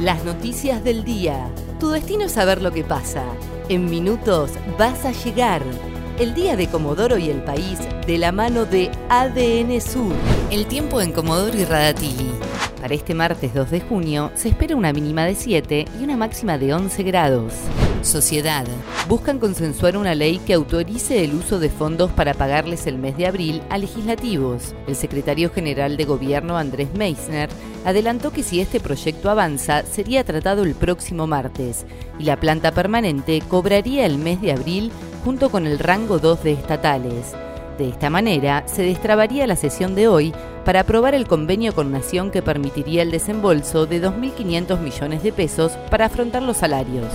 Las noticias del día. Tu destino es saber lo que pasa. En minutos vas a llegar. El día de Comodoro y el país de la mano de ADN Sur. El tiempo en Comodoro y Radatili. Para este martes 2 de junio se espera una mínima de 7 y una máxima de 11 grados. Sociedad. Buscan consensuar una ley que autorice el uso de fondos para pagarles el mes de abril a legislativos. El secretario general de Gobierno Andrés Meissner adelantó que si este proyecto avanza sería tratado el próximo martes y la planta permanente cobraría el mes de abril junto con el rango 2 de estatales. De esta manera, se destrabaría la sesión de hoy para aprobar el convenio con Nación que permitiría el desembolso de 2.500 millones de pesos para afrontar los salarios.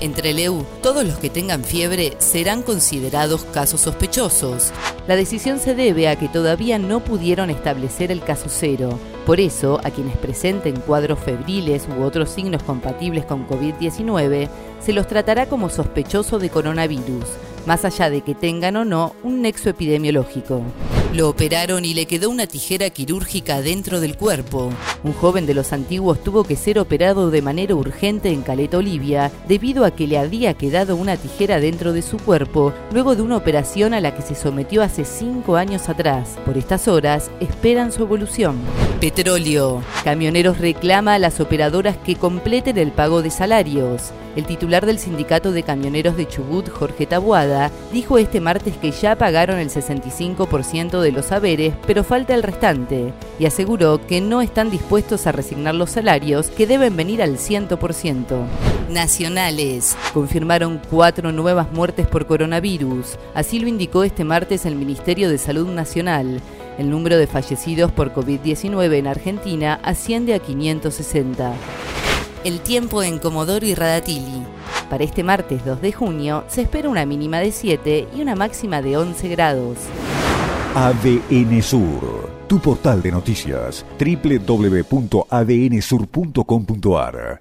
Entre el EU, todos los que tengan fiebre serán considerados casos sospechosos. La decisión se debe a que todavía no pudieron establecer el caso cero. Por eso, a quienes presenten cuadros febriles u otros signos compatibles con COVID-19, se los tratará como sospechoso de coronavirus más allá de que tengan o no un nexo epidemiológico. Lo operaron y le quedó una tijera quirúrgica dentro del cuerpo. Un joven de los antiguos tuvo que ser operado de manera urgente en Caleta, Olivia, debido a que le había quedado una tijera dentro de su cuerpo luego de una operación a la que se sometió hace cinco años atrás. Por estas horas esperan su evolución. Petróleo. Camioneros reclama a las operadoras que completen el pago de salarios. El titular del sindicato de camioneros de Chubut, Jorge Tabuada, dijo este martes que ya pagaron el 65% de los saberes, pero falta el restante, y aseguró que no están dispuestos a resignar los salarios, que deben venir al 100%. Nacionales. Confirmaron cuatro nuevas muertes por coronavirus. Así lo indicó este martes el Ministerio de Salud Nacional. El número de fallecidos por COVID-19 en Argentina asciende a 560 el tiempo en Comodoro y Radatili. Para este martes 2 de junio se espera una mínima de 7 y una máxima de 11 grados. ADN Sur, tu portal de noticias, www.adnsur.com.ar